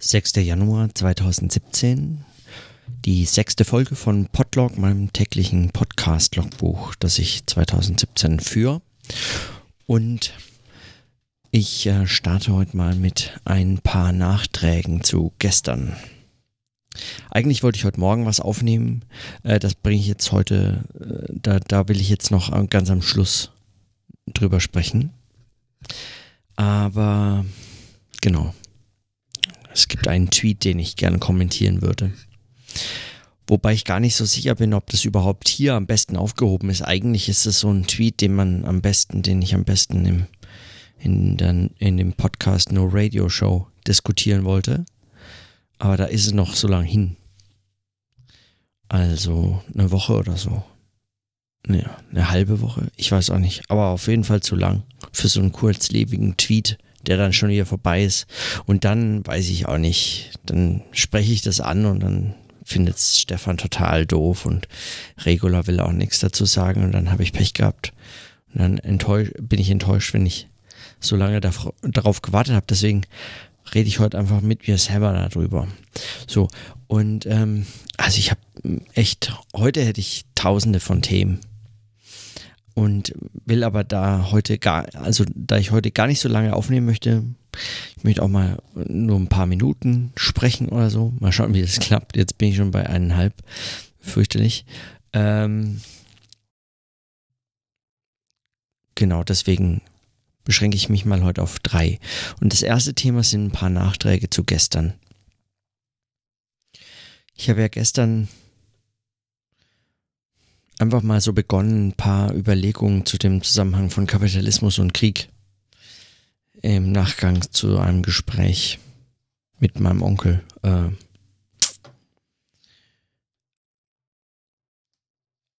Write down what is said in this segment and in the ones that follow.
6. Januar 2017, die sechste Folge von Podlog, meinem täglichen Podcast-Logbuch, das ich 2017 führe. Und ich äh, starte heute mal mit ein paar Nachträgen zu gestern. Eigentlich wollte ich heute Morgen was aufnehmen. Äh, das bringe ich jetzt heute, äh, da, da will ich jetzt noch ganz am Schluss drüber sprechen. Aber genau, es gibt einen Tweet, den ich gerne kommentieren würde. Wobei ich gar nicht so sicher bin, ob das überhaupt hier am besten aufgehoben ist. Eigentlich ist es so ein Tweet, den man am besten, den ich am besten im, in, den, in dem Podcast No Radio Show diskutieren wollte. Aber da ist es noch so lang hin. Also eine Woche oder so. Ja, eine halbe Woche. Ich weiß auch nicht. Aber auf jeden Fall zu lang für so einen kurzlebigen Tweet der dann schon wieder vorbei ist. Und dann weiß ich auch nicht, dann spreche ich das an und dann findet Stefan total doof und Regula will auch nichts dazu sagen und dann habe ich Pech gehabt. Und dann bin ich enttäuscht, wenn ich so lange darauf gewartet habe. Deswegen rede ich heute einfach mit mir selber darüber. So, und ähm, also ich habe echt, heute hätte ich tausende von Themen und will aber da heute gar, also da ich heute gar nicht so lange aufnehmen möchte, ich möchte auch mal nur ein paar Minuten sprechen oder so. Mal schauen, wie das klappt. Jetzt bin ich schon bei eineinhalb. Fürchterlich. Ähm, genau, deswegen beschränke ich mich mal heute auf drei. Und das erste Thema sind ein paar Nachträge zu gestern. Ich habe ja gestern einfach mal so begonnen, ein paar Überlegungen zu dem Zusammenhang von Kapitalismus und Krieg im Nachgang zu einem Gespräch mit meinem Onkel. Äh,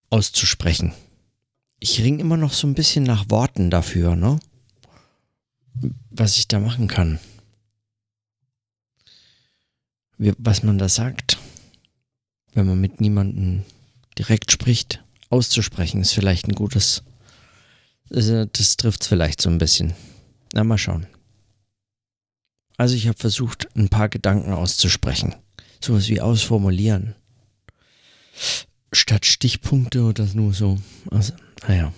auszusprechen. Ich ring immer noch so ein bisschen nach Worten dafür, ne? Was ich da machen kann. Wie, was man da sagt, wenn man mit niemandem direkt spricht auszusprechen ist vielleicht ein gutes. Also, das trifft es vielleicht so ein bisschen. Na, mal schauen. Also ich habe versucht, ein paar Gedanken auszusprechen. Sowas wie ausformulieren. Statt Stichpunkte oder nur so. Also, naja.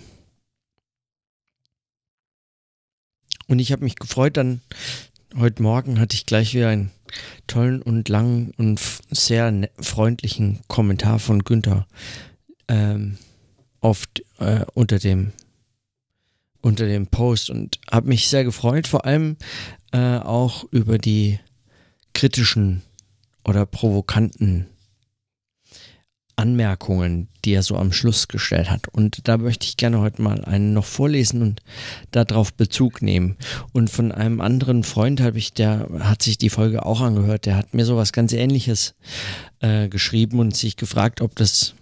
Und ich habe mich gefreut, dann heute Morgen hatte ich gleich wieder einen tollen und langen und sehr ne-, freundlichen Kommentar von Günther ähm, oft äh, unter dem unter dem Post und habe mich sehr gefreut, vor allem äh, auch über die kritischen oder provokanten Anmerkungen, die er so am Schluss gestellt hat. Und da möchte ich gerne heute mal einen noch vorlesen und darauf Bezug nehmen. Und von einem anderen Freund habe ich, der hat sich die Folge auch angehört, der hat mir sowas ganz ähnliches äh, geschrieben und sich gefragt, ob das,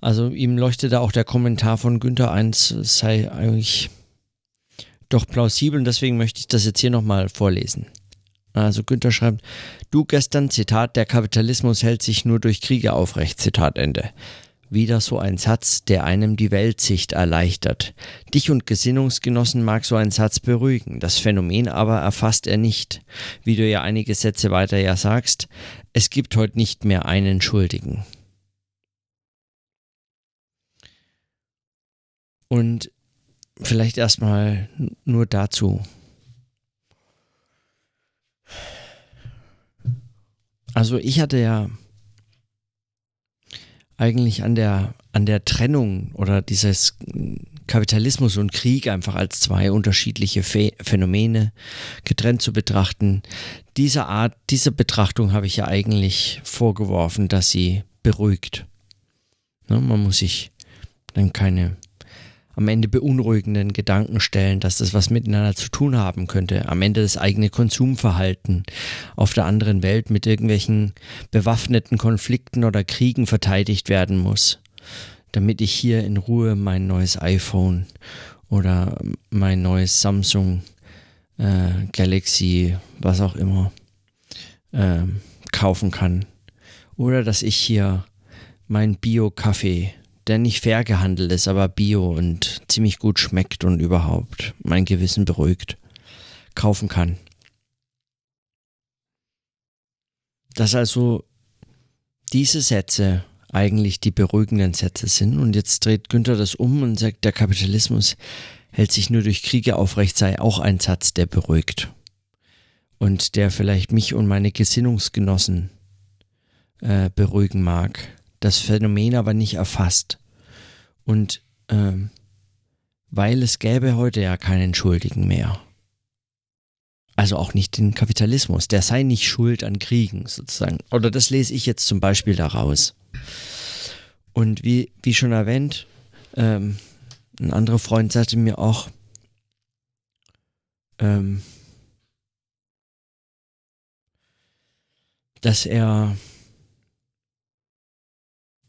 also ihm leuchtete auch der Kommentar von Günther eins, sei eigentlich doch plausibel und deswegen möchte ich das jetzt hier nochmal vorlesen. Also Günther schreibt, du gestern, Zitat, der Kapitalismus hält sich nur durch Kriege aufrecht, Zitat Ende. Wieder so ein Satz, der einem die Weltsicht erleichtert. Dich und Gesinnungsgenossen mag so ein Satz beruhigen, das Phänomen aber erfasst er nicht. Wie du ja einige Sätze weiter ja sagst, es gibt heute nicht mehr einen Schuldigen. Und vielleicht erstmal nur dazu. Also ich hatte ja eigentlich an der, an der Trennung oder dieses Kapitalismus und Krieg einfach als zwei unterschiedliche Phänomene getrennt zu betrachten. Diese Art, diese Betrachtung habe ich ja eigentlich vorgeworfen, dass sie beruhigt. Ne, man muss sich dann keine am Ende beunruhigenden Gedanken stellen, dass das was miteinander zu tun haben könnte. Am Ende das eigene Konsumverhalten auf der anderen Welt mit irgendwelchen bewaffneten Konflikten oder Kriegen verteidigt werden muss, damit ich hier in Ruhe mein neues iPhone oder mein neues Samsung äh, Galaxy, was auch immer, äh, kaufen kann. Oder dass ich hier mein Bio-Kaffee der nicht fair gehandelt ist, aber bio und ziemlich gut schmeckt und überhaupt mein Gewissen beruhigt, kaufen kann. dass also diese Sätze eigentlich die beruhigenden Sätze sind. Und jetzt dreht Günther das um und sagt, der Kapitalismus hält sich nur durch Kriege aufrecht, sei auch ein Satz, der beruhigt. Und der vielleicht mich und meine Gesinnungsgenossen äh, beruhigen mag, das Phänomen aber nicht erfasst. Und ähm, weil es gäbe heute ja keinen Schuldigen mehr. Also auch nicht den Kapitalismus. Der sei nicht schuld an Kriegen sozusagen. Oder das lese ich jetzt zum Beispiel daraus. Und wie, wie schon erwähnt, ähm, ein anderer Freund sagte mir auch, ähm, dass er,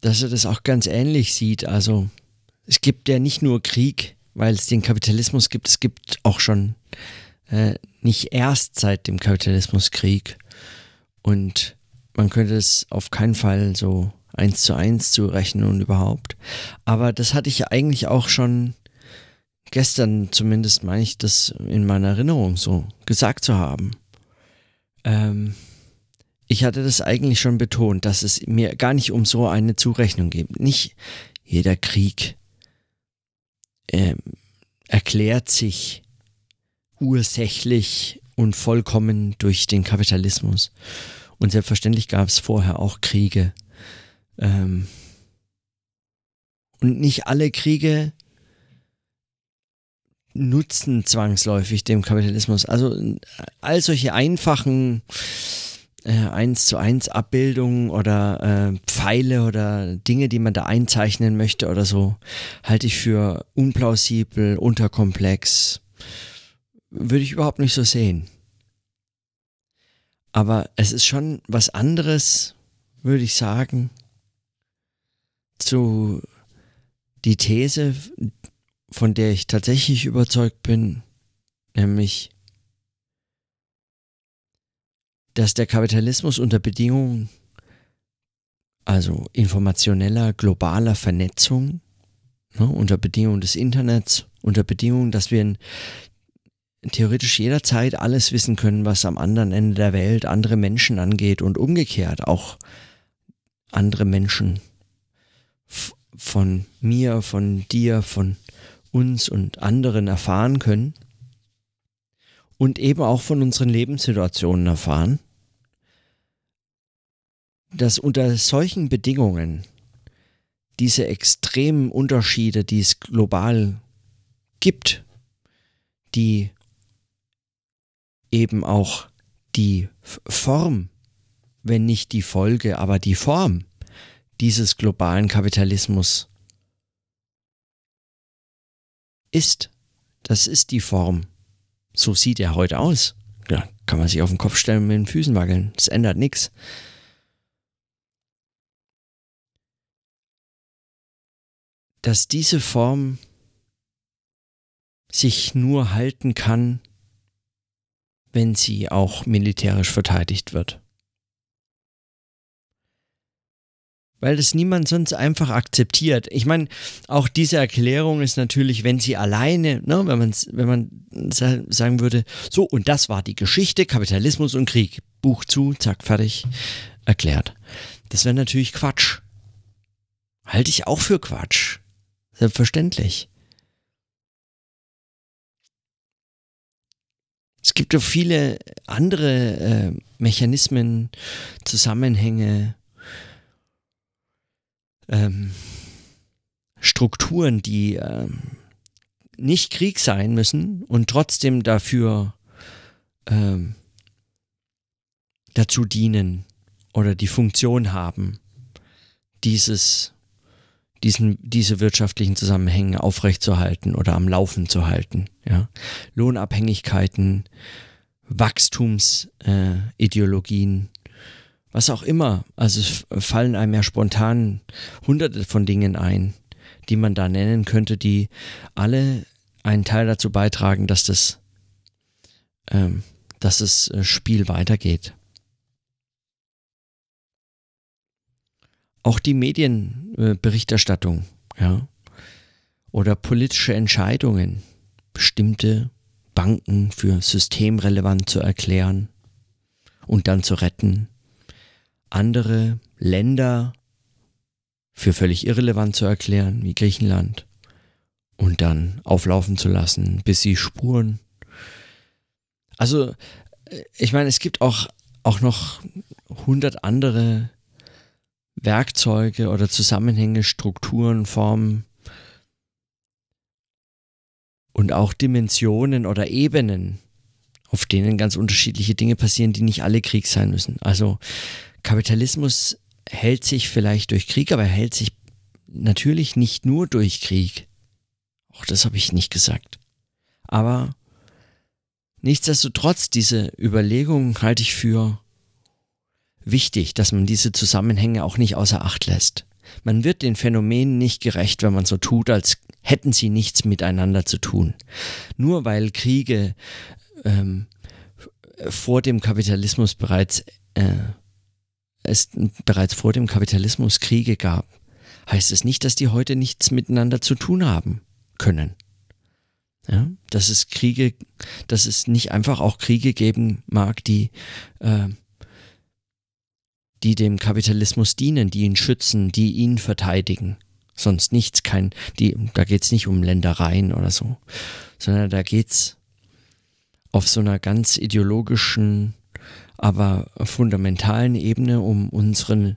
dass er das auch ganz ähnlich sieht. Also es gibt ja nicht nur Krieg, weil es den Kapitalismus gibt, es gibt auch schon äh, nicht erst seit dem Kapitalismus Krieg. Und man könnte es auf keinen Fall so eins zu eins zu rechnen und überhaupt. Aber das hatte ich eigentlich auch schon gestern, zumindest meine ich das in meiner Erinnerung so gesagt zu haben. Ähm, ich hatte das eigentlich schon betont, dass es mir gar nicht um so eine Zurechnung geht. Nicht jeder Krieg ähm, erklärt sich ursächlich und vollkommen durch den Kapitalismus. Und selbstverständlich gab es vorher auch Kriege. Ähm, und nicht alle Kriege nutzen zwangsläufig dem Kapitalismus. Also all solche einfachen äh, 1 zu 1 Abbildungen oder äh, Pfeile oder Dinge, die man da einzeichnen möchte oder so, halte ich für unplausibel, unterkomplex. Würde ich überhaupt nicht so sehen. Aber es ist schon was anderes, würde ich sagen, zu die These, von der ich tatsächlich überzeugt bin, nämlich, dass der Kapitalismus unter Bedingungen, also informationeller, globaler Vernetzung, ne, unter Bedingungen des Internets, unter Bedingungen, dass wir in, theoretisch jederzeit alles wissen können, was am anderen Ende der Welt andere Menschen angeht und umgekehrt auch andere Menschen von mir, von dir, von uns und anderen erfahren können und eben auch von unseren Lebenssituationen erfahren, dass unter solchen Bedingungen diese extremen Unterschiede, die es global gibt, die eben auch die Form, wenn nicht die Folge, aber die Form dieses globalen Kapitalismus ist. Das ist die Form. So sieht er heute aus. Ja, kann man sich auf den Kopf stellen und mit den Füßen wackeln. Das ändert nichts. Dass diese Form sich nur halten kann, wenn sie auch militärisch verteidigt wird. weil das niemand sonst einfach akzeptiert. Ich meine, auch diese Erklärung ist natürlich, wenn sie alleine, ne, wenn man wenn man sagen würde, so und das war die Geschichte Kapitalismus und Krieg, Buch zu, zack fertig, erklärt. Das wäre natürlich Quatsch. Halte ich auch für Quatsch. Selbstverständlich. Es gibt doch viele andere äh, Mechanismen, Zusammenhänge, ähm, Strukturen, die ähm, nicht Krieg sein müssen und trotzdem dafür ähm, dazu dienen oder die Funktion haben, dieses, diesen, diese wirtschaftlichen Zusammenhänge aufrechtzuerhalten oder am Laufen zu halten. Ja? Lohnabhängigkeiten, Wachstumsideologien, was auch immer. Also fallen einem ja spontan hunderte von Dingen ein, die man da nennen könnte, die alle einen Teil dazu beitragen, dass das, ähm, dass das äh, Spiel weitergeht. Auch die Medienberichterstattung, ja, oder politische Entscheidungen, bestimmte Banken für systemrelevant zu erklären und dann zu retten andere Länder für völlig irrelevant zu erklären, wie Griechenland, und dann auflaufen zu lassen, bis sie spuren. Also, äh, ich meine, es gibt auch, auch noch hundert andere Werkzeuge oder Zusammenhänge, Strukturen, Formen und auch Dimensionen oder Ebenen, auf denen ganz unterschiedliche Dinge passieren, die nicht alle Krieg sein müssen. Also Kapitalismus hält sich vielleicht durch Krieg, aber er hält sich natürlich nicht nur durch Krieg. Auch das habe ich nicht gesagt. Aber nichtsdestotrotz, diese Überlegung halte ich für wichtig, dass man diese Zusammenhänge auch nicht außer Acht lässt. Man wird den Phänomenen nicht gerecht, wenn man so tut, als hätten sie nichts miteinander zu tun. Nur weil Kriege ähm, vor dem Kapitalismus bereits äh, es bereits vor dem Kapitalismus Kriege gab, heißt es nicht, dass die heute nichts miteinander zu tun haben können. Ja, dass es Kriege, dass es nicht einfach auch Kriege geben mag, die äh, die dem Kapitalismus dienen, die ihn schützen, die ihn verteidigen. Sonst nichts, kein, die, da geht's nicht um Ländereien oder so, sondern da geht's auf so einer ganz ideologischen, aber fundamentalen Ebene um unseren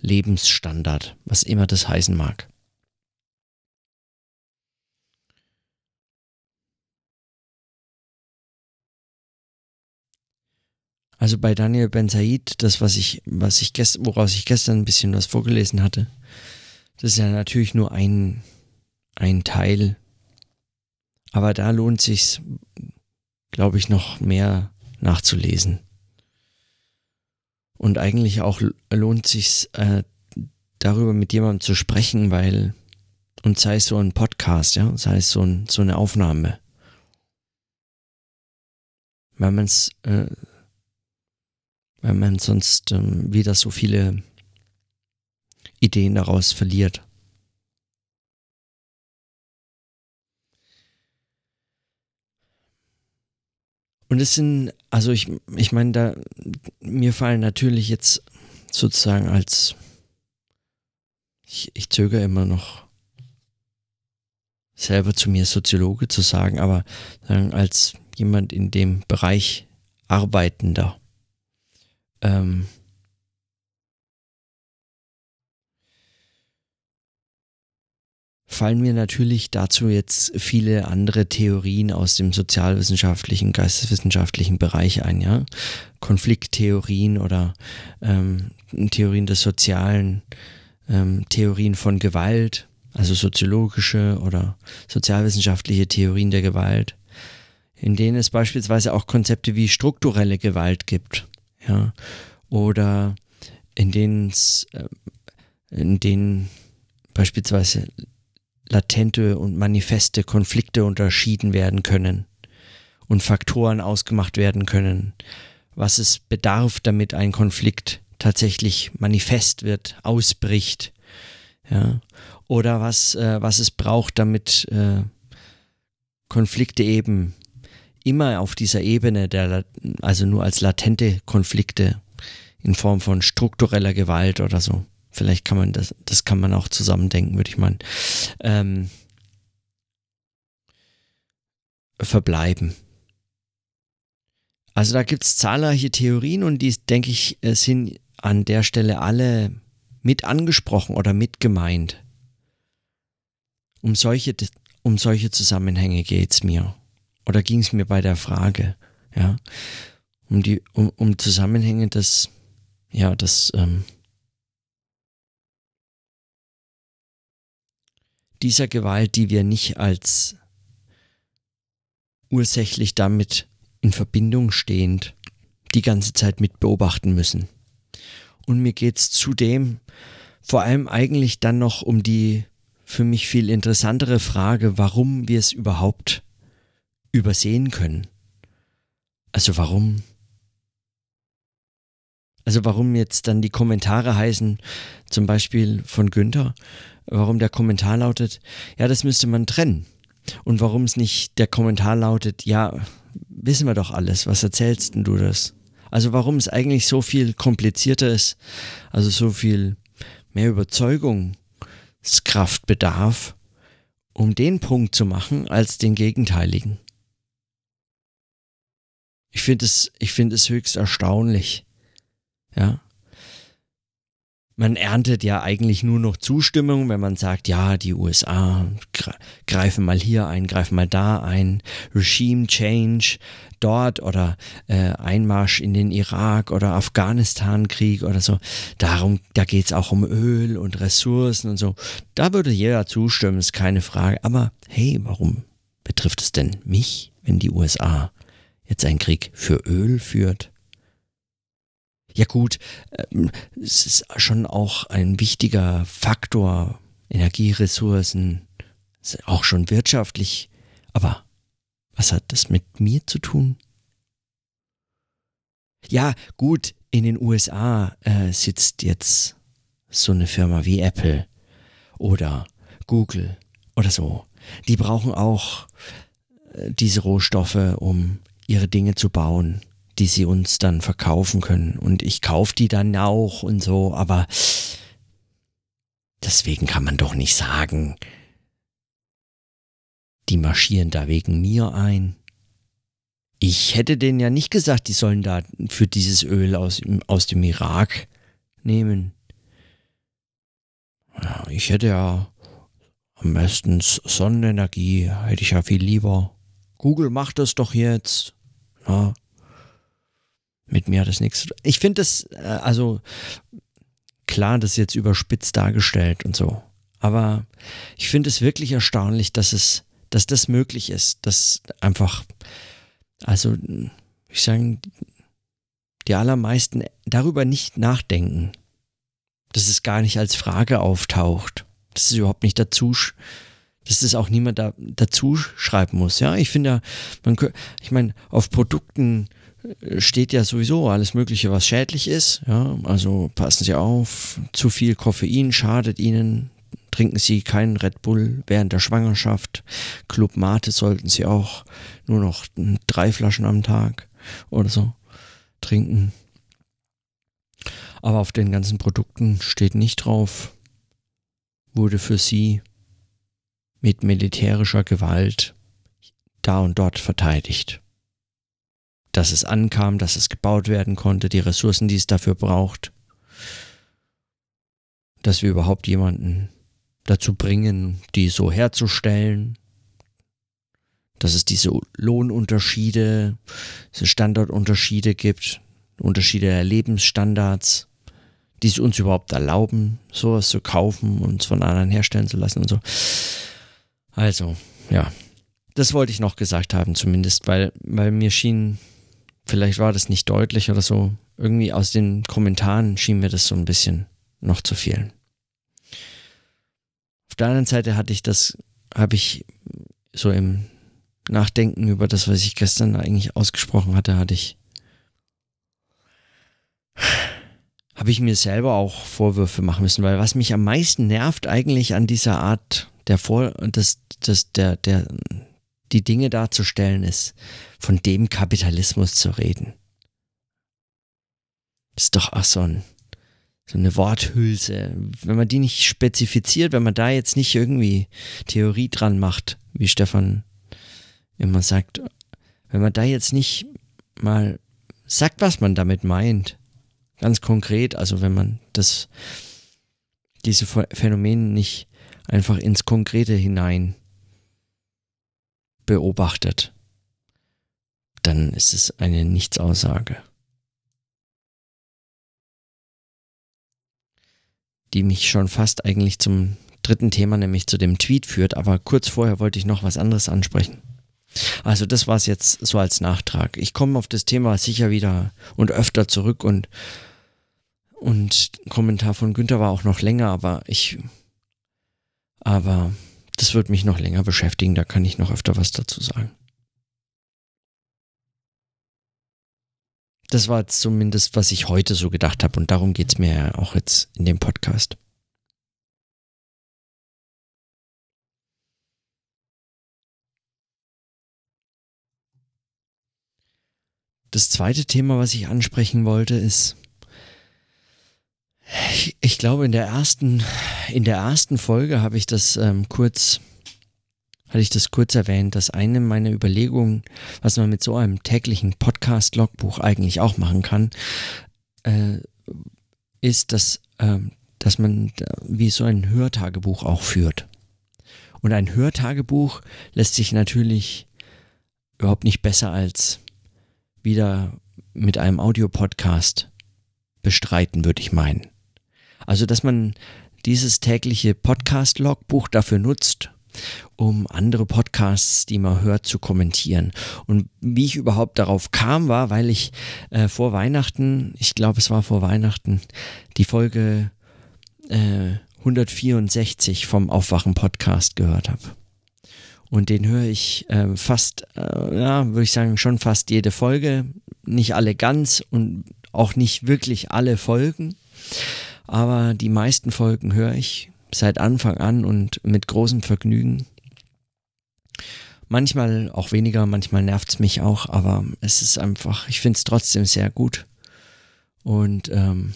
Lebensstandard, was immer das heißen mag. Also bei Daniel Ben Said, das, was ich, was ich gest, woraus ich gestern ein bisschen was vorgelesen hatte, das ist ja natürlich nur ein, ein Teil. Aber da lohnt sich, glaube ich, noch mehr nachzulesen. Und eigentlich auch lohnt sich äh, darüber mit jemandem zu sprechen, weil, und sei es so ein Podcast, ja, sei es so, ein, so eine Aufnahme. Weil man es äh, weil man sonst ähm, wieder so viele Ideen daraus verliert. Und es sind, also ich, ich meine, da, mir fallen natürlich jetzt sozusagen als, ich, ich zögere immer noch selber zu mir Soziologe zu sagen, aber sagen, als jemand in dem Bereich Arbeitender ähm, fallen mir natürlich dazu jetzt viele andere Theorien aus dem sozialwissenschaftlichen, geisteswissenschaftlichen Bereich ein, ja. Konflikttheorien oder ähm, Theorien des Sozialen, ähm, Theorien von Gewalt, also soziologische oder sozialwissenschaftliche Theorien der Gewalt, in denen es beispielsweise auch Konzepte wie strukturelle Gewalt gibt ja, oder in denen äh, in denen beispielsweise latente und manifeste Konflikte unterschieden werden können und Faktoren ausgemacht werden können, was es bedarf, damit ein Konflikt tatsächlich manifest wird, ausbricht, ja, oder was, äh, was es braucht, damit äh, Konflikte eben immer auf dieser Ebene, der, also nur als latente Konflikte in Form von struktureller Gewalt oder so. Vielleicht kann man das, das kann man auch zusammendenken, würde ich meinen. Ähm, verbleiben. Also da gibt es zahlreiche Theorien und die, denke ich, äh, sind an der Stelle alle mit angesprochen oder mit gemeint. Um solche, um solche Zusammenhänge geht es mir oder ging es mir bei der Frage, ja, um die, um, um Zusammenhänge des, ja, das, ähm, dieser Gewalt, die wir nicht als ursächlich damit in Verbindung stehend die ganze Zeit mit beobachten müssen. Und mir geht es zudem vor allem eigentlich dann noch um die für mich viel interessantere Frage, warum wir es überhaupt übersehen können. Also warum? Also warum jetzt dann die Kommentare heißen, zum Beispiel von Günther, warum der Kommentar lautet, ja, das müsste man trennen. Und warum es nicht der Kommentar lautet, ja, wissen wir doch alles, was erzählst denn du das? Also warum es eigentlich so viel komplizierter ist, also so viel mehr Überzeugungskraft bedarf, um den Punkt zu machen, als den gegenteiligen. Ich finde es, ich finde es höchst erstaunlich. Ja man erntet ja eigentlich nur noch Zustimmung, wenn man sagt, ja, die USA greifen mal hier ein, greifen mal da ein, Regime Change dort oder äh, Einmarsch in den Irak oder Afghanistan-Krieg oder so. Darum, da geht es auch um Öl und Ressourcen und so. Da würde jeder zustimmen, ist keine Frage. Aber hey, warum betrifft es denn mich, wenn die USA jetzt einen Krieg für Öl führt? Ja gut, ähm, es ist schon auch ein wichtiger Faktor, Energieressourcen, auch schon wirtschaftlich. Aber was hat das mit mir zu tun? Ja, gut, in den USA äh, sitzt jetzt so eine Firma wie Apple oder Google oder so. Die brauchen auch äh, diese Rohstoffe, um ihre Dinge zu bauen die sie uns dann verkaufen können. Und ich kaufe die dann auch und so, aber deswegen kann man doch nicht sagen, die marschieren da wegen mir ein. Ich hätte denen ja nicht gesagt, die sollen da für dieses Öl aus, aus dem Irak nehmen. Ja, ich hätte ja am besten Sonnenenergie, hätte ich ja viel lieber. Google macht das doch jetzt. Ja, mit mir hat das nichts. Ich finde das, äh, also klar, das ist jetzt überspitzt dargestellt und so. Aber ich finde es wirklich erstaunlich, dass es, dass das möglich ist, dass einfach, also ich sage, die allermeisten darüber nicht nachdenken, dass es gar nicht als Frage auftaucht, dass es überhaupt nicht dazu, dass es auch niemand da, dazu schreiben muss. Ja, ich finde, man, ich meine, auf Produkten steht ja sowieso alles Mögliche, was schädlich ist. Ja, also passen Sie auf, zu viel Koffein schadet Ihnen. Trinken Sie keinen Red Bull während der Schwangerschaft. Club Mate sollten Sie auch nur noch drei Flaschen am Tag oder so trinken. Aber auf den ganzen Produkten steht nicht drauf, wurde für Sie mit militärischer Gewalt da und dort verteidigt. Dass es ankam, dass es gebaut werden konnte, die Ressourcen, die es dafür braucht, dass wir überhaupt jemanden dazu bringen, die so herzustellen, dass es diese Lohnunterschiede, diese Standortunterschiede gibt, Unterschiede der Lebensstandards, die es uns überhaupt erlauben, sowas zu kaufen und von anderen herstellen zu lassen und so. Also, ja, das wollte ich noch gesagt haben, zumindest, weil, weil mir schien, Vielleicht war das nicht deutlich oder so. Irgendwie aus den Kommentaren schien mir das so ein bisschen noch zu fehlen. Auf der anderen Seite hatte ich das, habe ich so im Nachdenken über das, was ich gestern eigentlich ausgesprochen hatte, hatte ich, habe ich mir selber auch Vorwürfe machen müssen, weil was mich am meisten nervt eigentlich an dieser Art der Vor, das, das, der, der, die Dinge darzustellen ist, von dem Kapitalismus zu reden. Das ist doch auch so, ein, so eine Worthülse. Wenn man die nicht spezifiziert, wenn man da jetzt nicht irgendwie Theorie dran macht, wie Stefan immer sagt, wenn man da jetzt nicht mal sagt, was man damit meint, ganz konkret, also wenn man das, diese Phänomene nicht einfach ins Konkrete hinein beobachtet, dann ist es eine Nichtsaussage. Die mich schon fast eigentlich zum dritten Thema, nämlich zu dem Tweet führt, aber kurz vorher wollte ich noch was anderes ansprechen. Also das war es jetzt so als Nachtrag. Ich komme auf das Thema sicher wieder und öfter zurück und und Kommentar von Günther war auch noch länger, aber ich aber das wird mich noch länger beschäftigen, da kann ich noch öfter was dazu sagen. Das war zumindest, was ich heute so gedacht habe und darum geht es mir ja auch jetzt in dem Podcast. das zweite Thema, was ich ansprechen wollte, ist, ich, ich glaube, in der ersten, in der ersten Folge habe ich das ähm, kurz, hatte ich das kurz erwähnt, dass eine meiner Überlegungen, was man mit so einem täglichen Podcast-Logbuch eigentlich auch machen kann, äh, ist, dass, äh, dass man wie so ein Hörtagebuch auch führt. Und ein Hörtagebuch lässt sich natürlich überhaupt nicht besser als wieder mit einem Audiopodcast bestreiten, würde ich meinen. Also, dass man dieses tägliche Podcast-Logbuch dafür nutzt, um andere Podcasts, die man hört, zu kommentieren. Und wie ich überhaupt darauf kam, war, weil ich äh, vor Weihnachten, ich glaube es war vor Weihnachten, die Folge äh, 164 vom Aufwachen-Podcast gehört habe. Und den höre ich äh, fast, äh, ja, würde ich sagen, schon fast jede Folge. Nicht alle ganz und auch nicht wirklich alle Folgen. Aber die meisten Folgen höre ich seit Anfang an und mit großem Vergnügen. Manchmal auch weniger, manchmal nervt es mich auch, aber es ist einfach, ich finde es trotzdem sehr gut. Und, ähm,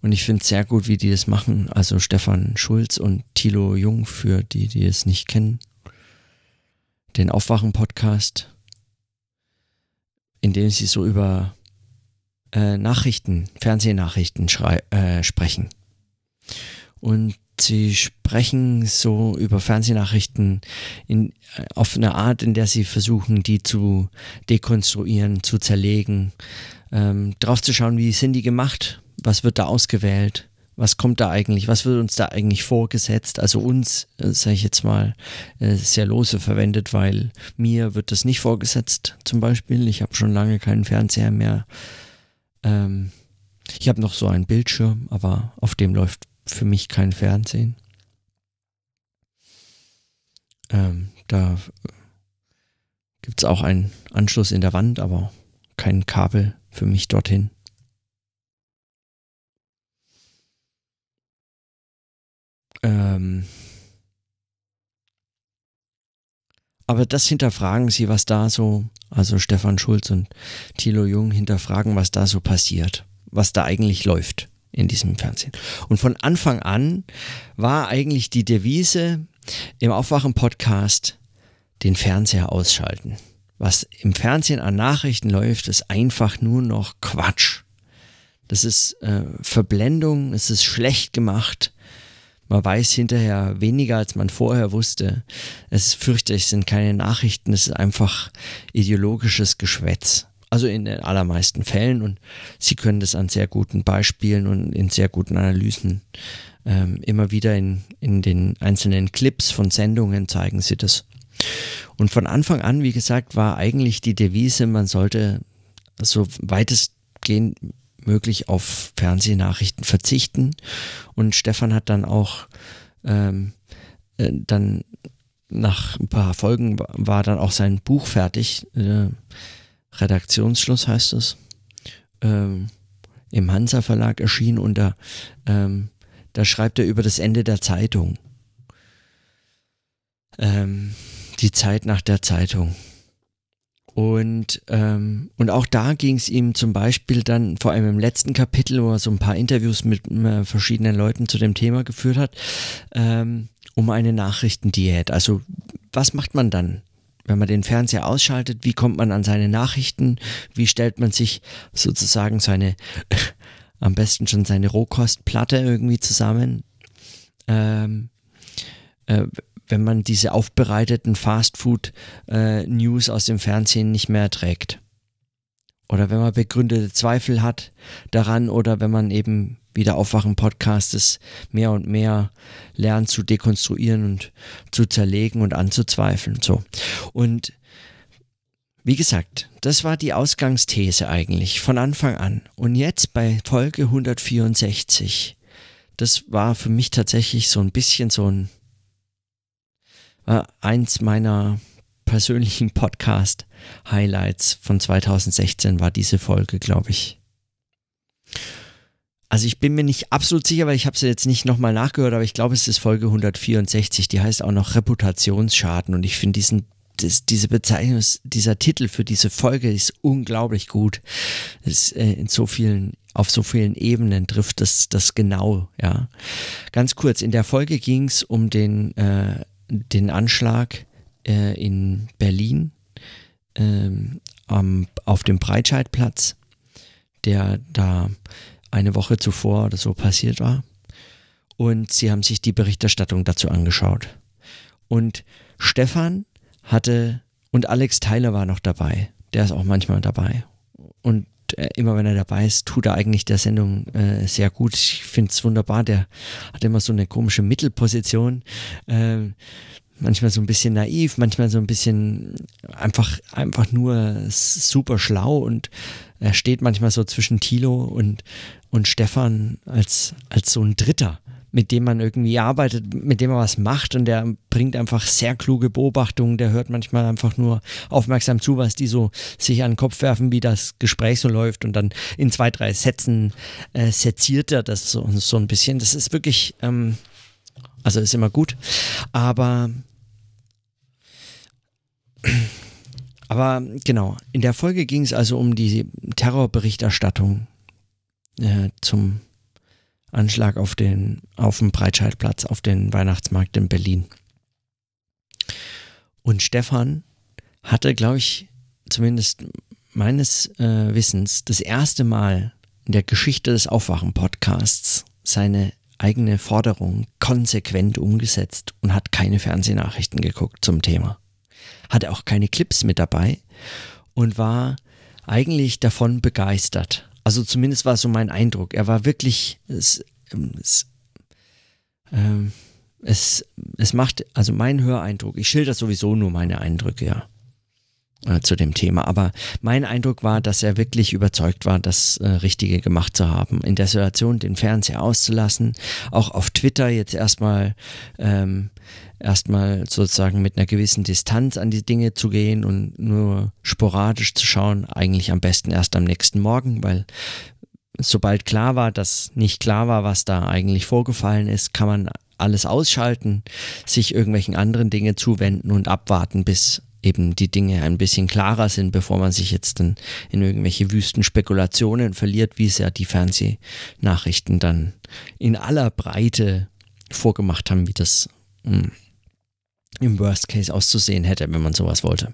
und ich finde es sehr gut, wie die das machen. Also Stefan Schulz und Thilo Jung, für die, die es nicht kennen den Aufwachen-Podcast, in dem sie so über äh, Nachrichten, Fernsehnachrichten äh, sprechen. Und sie sprechen so über Fernsehnachrichten in, äh, auf eine Art, in der sie versuchen, die zu dekonstruieren, zu zerlegen, ähm, drauf zu schauen, wie sind die gemacht, was wird da ausgewählt, was kommt da eigentlich, was wird uns da eigentlich vorgesetzt? Also uns, äh, sage ich jetzt mal, äh, sehr lose verwendet, weil mir wird das nicht vorgesetzt zum Beispiel. Ich habe schon lange keinen Fernseher mehr. Ähm, ich habe noch so einen Bildschirm, aber auf dem läuft für mich kein Fernsehen. Ähm, da gibt es auch einen Anschluss in der Wand, aber kein Kabel für mich dorthin. Ähm, aber das hinterfragen sie, was da so, also Stefan Schulz und Thilo Jung hinterfragen, was da so passiert, was da eigentlich läuft in diesem Fernsehen. Und von Anfang an war eigentlich die Devise im Aufwachen-Podcast den Fernseher ausschalten. Was im Fernsehen an Nachrichten läuft, ist einfach nur noch Quatsch. Das ist äh, Verblendung, es ist schlecht gemacht, man weiß hinterher weniger, als man vorher wusste. Es ist fürchterlich, es sind keine Nachrichten, es ist einfach ideologisches Geschwätz. Also in den allermeisten Fällen und sie können das an sehr guten Beispielen und in sehr guten Analysen ähm, immer wieder in, in den einzelnen Clips von Sendungen zeigen sie das. Und von Anfang an, wie gesagt, war eigentlich die Devise, man sollte so weitestgehend möglich auf Fernsehnachrichten verzichten. Und Stefan hat dann auch ähm, äh, dann nach ein paar Folgen war dann auch sein Buch fertig. Äh, Redaktionsschluss heißt es. Ähm, Im Hansa Verlag erschienen und da, ähm, da schreibt er über das Ende der Zeitung. Ähm, die Zeit nach der Zeitung. Und, ähm, und auch da ging es ihm zum Beispiel dann, vor allem im letzten Kapitel, wo er so ein paar Interviews mit äh, verschiedenen Leuten zu dem Thema geführt hat, ähm, um eine Nachrichtendiät. Also was macht man dann? Wenn man den Fernseher ausschaltet, wie kommt man an seine Nachrichten? Wie stellt man sich sozusagen seine, am besten schon seine Rohkostplatte irgendwie zusammen? Ähm, äh, wenn man diese aufbereiteten Fastfood-News äh, aus dem Fernsehen nicht mehr erträgt. Oder wenn man begründete Zweifel hat daran oder wenn man eben wieder aufwachen Podcastes mehr und mehr lernt zu dekonstruieren und zu zerlegen und anzuzweifeln. So. Und wie gesagt, das war die Ausgangsthese eigentlich von Anfang an. Und jetzt bei Folge 164, das war für mich tatsächlich so ein bisschen so ein äh, eins meiner persönlichen Podcast-Highlights von 2016 war diese Folge, glaube ich. Also ich bin mir nicht absolut sicher, weil ich habe sie jetzt nicht nochmal nachgehört, aber ich glaube, es ist Folge 164, die heißt auch noch Reputationsschaden und ich finde diesen, das, diese Bezeichnung, dieser Titel für diese Folge ist unglaublich gut. Es, äh, in so vielen, auf so vielen Ebenen trifft das, das genau, ja. Ganz kurz, in der Folge ging es um den, äh, den Anschlag äh, in Berlin ähm, am, auf dem Breitscheidplatz, der da eine Woche zuvor oder so passiert war. Und sie haben sich die Berichterstattung dazu angeschaut. Und Stefan hatte, und Alex Tyler war noch dabei, der ist auch manchmal dabei. Und äh, immer wenn er dabei ist, tut er eigentlich der Sendung äh, sehr gut. Ich finde es wunderbar, der hat immer so eine komische Mittelposition. Äh, manchmal so ein bisschen naiv, manchmal so ein bisschen einfach, einfach nur super schlau und er steht manchmal so zwischen Thilo und, und Stefan als, als so ein Dritter mit dem man irgendwie arbeitet, mit dem man was macht und der bringt einfach sehr kluge Beobachtungen, der hört manchmal einfach nur aufmerksam zu, was die so sich an den Kopf werfen, wie das Gespräch so läuft und dann in zwei, drei Sätzen äh, seziert er das so, so ein bisschen. Das ist wirklich, ähm, also ist immer gut, aber aber genau, in der Folge ging es also um die Terrorberichterstattung äh, zum Anschlag auf den, auf dem Breitscheidplatz, auf den Weihnachtsmarkt in Berlin. Und Stefan hatte, glaube ich, zumindest meines äh, Wissens, das erste Mal in der Geschichte des Aufwachen-Podcasts seine eigene Forderung konsequent umgesetzt und hat keine Fernsehnachrichten geguckt zum Thema. Hatte auch keine Clips mit dabei und war eigentlich davon begeistert. Also zumindest war so mein Eindruck. Er war wirklich, es, es, ähm, es, es macht, also mein Höreindruck, ich schilder sowieso nur meine Eindrücke, ja, äh, zu dem Thema. Aber mein Eindruck war, dass er wirklich überzeugt war, das äh, Richtige gemacht zu haben. In der Situation den Fernseher auszulassen, auch auf Twitter jetzt erstmal ähm, erstmal sozusagen mit einer gewissen Distanz an die Dinge zu gehen und nur sporadisch zu schauen, eigentlich am besten erst am nächsten Morgen, weil sobald klar war, dass nicht klar war, was da eigentlich vorgefallen ist, kann man alles ausschalten, sich irgendwelchen anderen Dingen zuwenden und abwarten, bis eben die Dinge ein bisschen klarer sind, bevor man sich jetzt dann in irgendwelche wüsten Spekulationen verliert, wie es ja die Fernsehnachrichten dann in aller Breite vorgemacht haben, wie das mh, hm, im Worst Case auszusehen hätte, wenn man sowas wollte.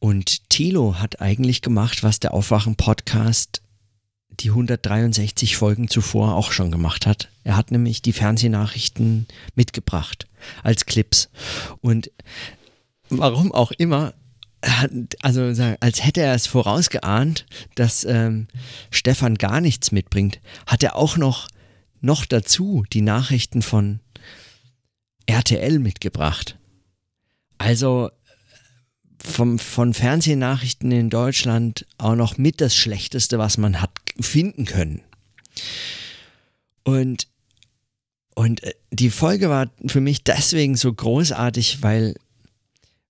Und Thilo hat eigentlich gemacht, was der Aufwachen-Podcast die 163 Folgen zuvor auch schon gemacht hat. Er hat nämlich die Fernsehnachrichten mitgebracht als Clips. Und warum auch immer, also als hätte er es vorausgeahnt, dass ähm, Stefan gar nichts mitbringt, hat er auch noch, noch dazu die Nachrichten von RTL mitgebracht. Also vom, von Fernsehnachrichten in Deutschland auch noch mit das Schlechteste, was man hat finden können. Und, und äh, die Folge war für mich deswegen so großartig, weil,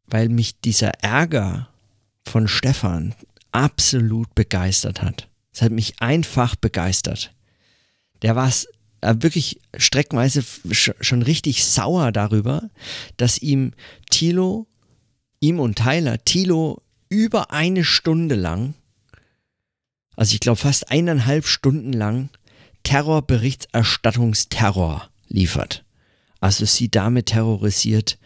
weil mich dieser Ärger von Stefan absolut begeistert hat. Es hat mich einfach begeistert. Der war äh, wirklich streckenweise schon richtig sauer darüber, dass ihm Thilo, ihm und Tyler, Thilo über eine Stunde lang, also ich glaube fast eineinhalb Stunden lang, Terrorberichterstattungsterror liefert. Also sie damit terrorisiert,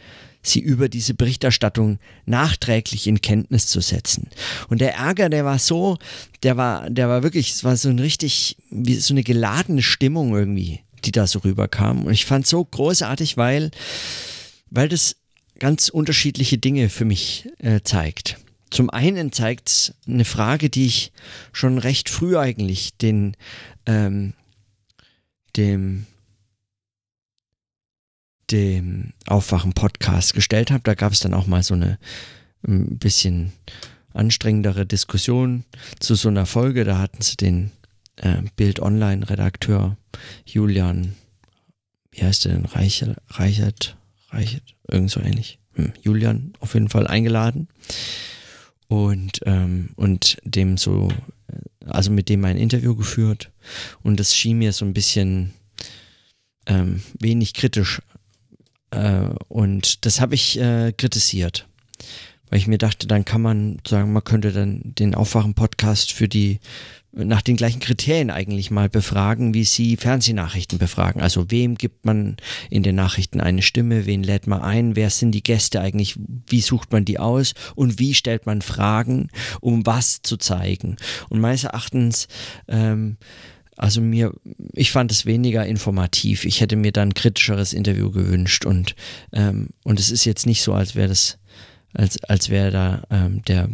sie über diese Berichterstattung nachträglich in Kenntnis zu setzen. Und der Ärger, der war so, der war, der war wirklich, es war so ein richtig, wie so eine geladene Stimmung irgendwie, die da so rüberkam. Und ich fand so großartig, weil, weil das ganz unterschiedliche Dinge für mich äh, zeigt. Zum einen zeigt es eine Frage, die ich schon recht früh eigentlich den, ähm, dem dem Aufwachen-Podcast gestellt habe. Da gab es dann auch mal so eine ein bisschen anstrengendere Diskussion zu so einer Folge. Da hatten sie den äh, Bild Online-Redakteur Julian, wie heißt der denn? Reichert, Reichert, Reichert, irgend so ähnlich. Hm, Julian auf jeden Fall eingeladen. Und, ähm, und dem so, äh, also mit dem ein Interview geführt. Und das schien mir so ein bisschen ähm, wenig kritisch äh, und das habe ich äh, kritisiert. Weil ich mir dachte, dann kann man sagen, man könnte dann den Aufwachen-Podcast für die nach den gleichen Kriterien eigentlich mal befragen, wie Sie Fernsehnachrichten befragen. Also wem gibt man in den Nachrichten eine Stimme, wen lädt man ein, wer sind die Gäste eigentlich, wie sucht man die aus und wie stellt man Fragen, um was zu zeigen. Und meines Erachtens, ähm, also mir, ich fand es weniger informativ. Ich hätte mir dann ein kritischeres Interview gewünscht und ähm, und es ist jetzt nicht so, als wäre das, als als wäre da ähm, der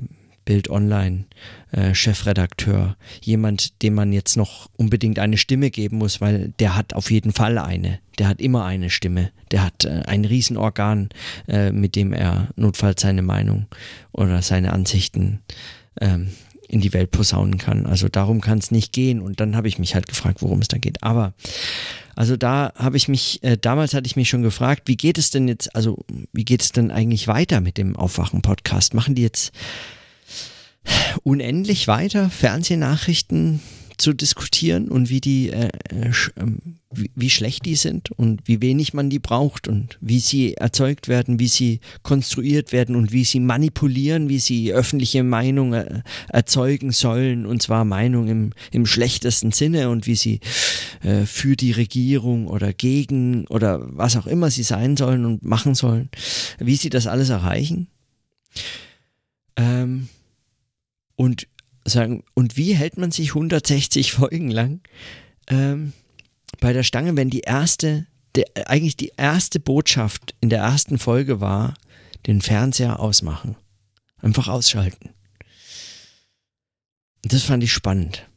Bild Online äh, Chefredakteur, jemand, dem man jetzt noch unbedingt eine Stimme geben muss, weil der hat auf jeden Fall eine. Der hat immer eine Stimme. Der hat äh, ein Riesenorgan, äh, mit dem er notfalls seine Meinung oder seine Ansichten ähm, in die Welt posaunen kann. Also darum kann es nicht gehen. Und dann habe ich mich halt gefragt, worum es da geht. Aber also da habe ich mich, äh, damals hatte ich mich schon gefragt, wie geht es denn jetzt, also wie geht es denn eigentlich weiter mit dem Aufwachen-Podcast? Machen die jetzt unendlich weiter Fernsehnachrichten zu diskutieren und wie die, äh, äh ähm, wie, wie, schlecht die sind und wie wenig man die braucht und wie sie erzeugt werden, wie sie konstruiert werden und wie sie manipulieren, wie sie öffentliche Meinung äh, erzeugen sollen und zwar Meinung im, im schlechtesten Sinne und wie sie äh, für die Regierung oder gegen oder was auch immer sie sein sollen und machen sollen, wie sie das alles erreichen. Und sagen, und wie hält man sich 160 Folgen lang ähm, bei der Stange, wenn die erste, der, eigentlich die erste Botschaft in der ersten Folge war, den Fernseher ausmachen. Einfach ausschalten. Das fand ich spannend.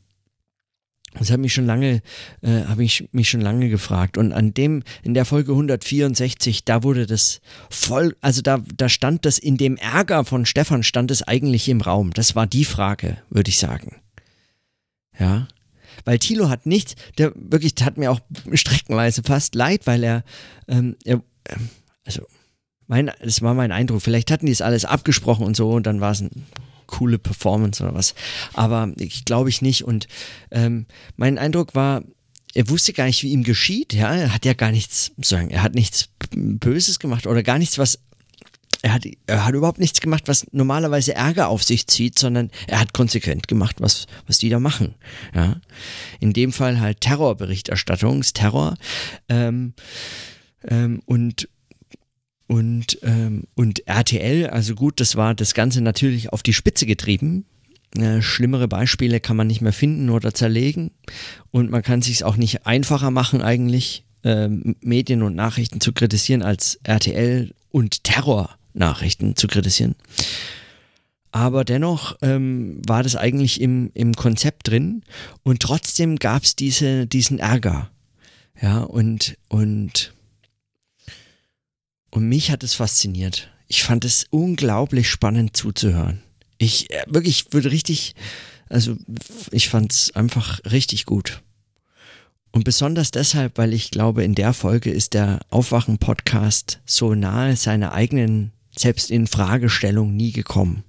Das hat mich schon lange, äh, habe ich mich schon lange gefragt. Und an dem, in der Folge 164, da wurde das voll, also da, da stand das in dem Ärger von Stefan stand es eigentlich im Raum. Das war die Frage, würde ich sagen. Ja. Weil Thilo hat nichts, der wirklich hat mir auch streckenweise fast leid, weil er, ähm, er ähm, also mein, das war mein Eindruck. Vielleicht hatten die es alles abgesprochen und so und dann war es ein coole Performance oder was. Aber ich glaube ich nicht. Und ähm, mein Eindruck war, er wusste gar nicht, wie ihm geschieht. Ja, er hat ja gar nichts, sagen, er hat nichts Böses gemacht oder gar nichts, was er hat, er hat überhaupt nichts gemacht, was normalerweise Ärger auf sich zieht, sondern er hat konsequent gemacht, was, was die da machen. Ja. In dem Fall halt Terrorberichterstattung, Terror. Ähm, ähm, und und, ähm, und RTL, also gut, das war das Ganze natürlich auf die Spitze getrieben. Äh, schlimmere Beispiele kann man nicht mehr finden oder zerlegen. Und man kann sich auch nicht einfacher machen, eigentlich äh, Medien und Nachrichten zu kritisieren, als RTL und Terrornachrichten zu kritisieren. Aber dennoch ähm, war das eigentlich im, im Konzept drin und trotzdem gab es diese, diesen Ärger. Ja, und, und und mich hat es fasziniert. Ich fand es unglaublich spannend zuzuhören. Ich äh, wirklich würde richtig, also ich fand es einfach richtig gut. Und besonders deshalb, weil ich glaube, in der Folge ist der Aufwachen-Podcast so nahe seiner eigenen selbst in Fragestellung nie gekommen.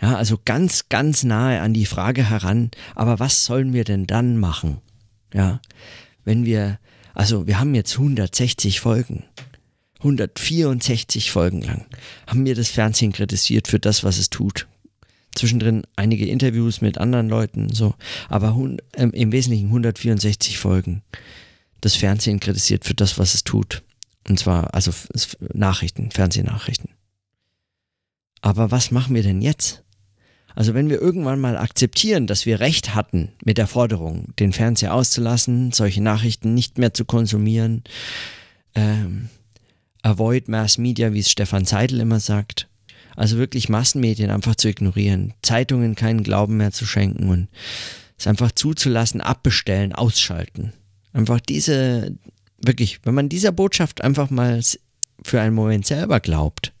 Ja, also ganz, ganz nahe an die Frage heran, aber was sollen wir denn dann machen? Ja, wenn wir, also wir haben jetzt 160 Folgen. 164 Folgen lang haben mir das Fernsehen kritisiert für das, was es tut. Zwischendrin einige Interviews mit anderen Leuten, so, aber ähm, im Wesentlichen 164 Folgen das Fernsehen kritisiert für das, was es tut. Und zwar, also Nachrichten, Fernsehnachrichten. Aber was machen wir denn jetzt? Also wenn wir irgendwann mal akzeptieren, dass wir recht hatten mit der Forderung, den Fernseher auszulassen, solche Nachrichten nicht mehr zu konsumieren, ähm, avoid Mass Media, wie es Stefan Seidel immer sagt. Also wirklich Massenmedien einfach zu ignorieren, Zeitungen keinen Glauben mehr zu schenken und es einfach zuzulassen, abbestellen, ausschalten. Einfach diese, wirklich, wenn man dieser Botschaft einfach mal für einen Moment selber glaubt.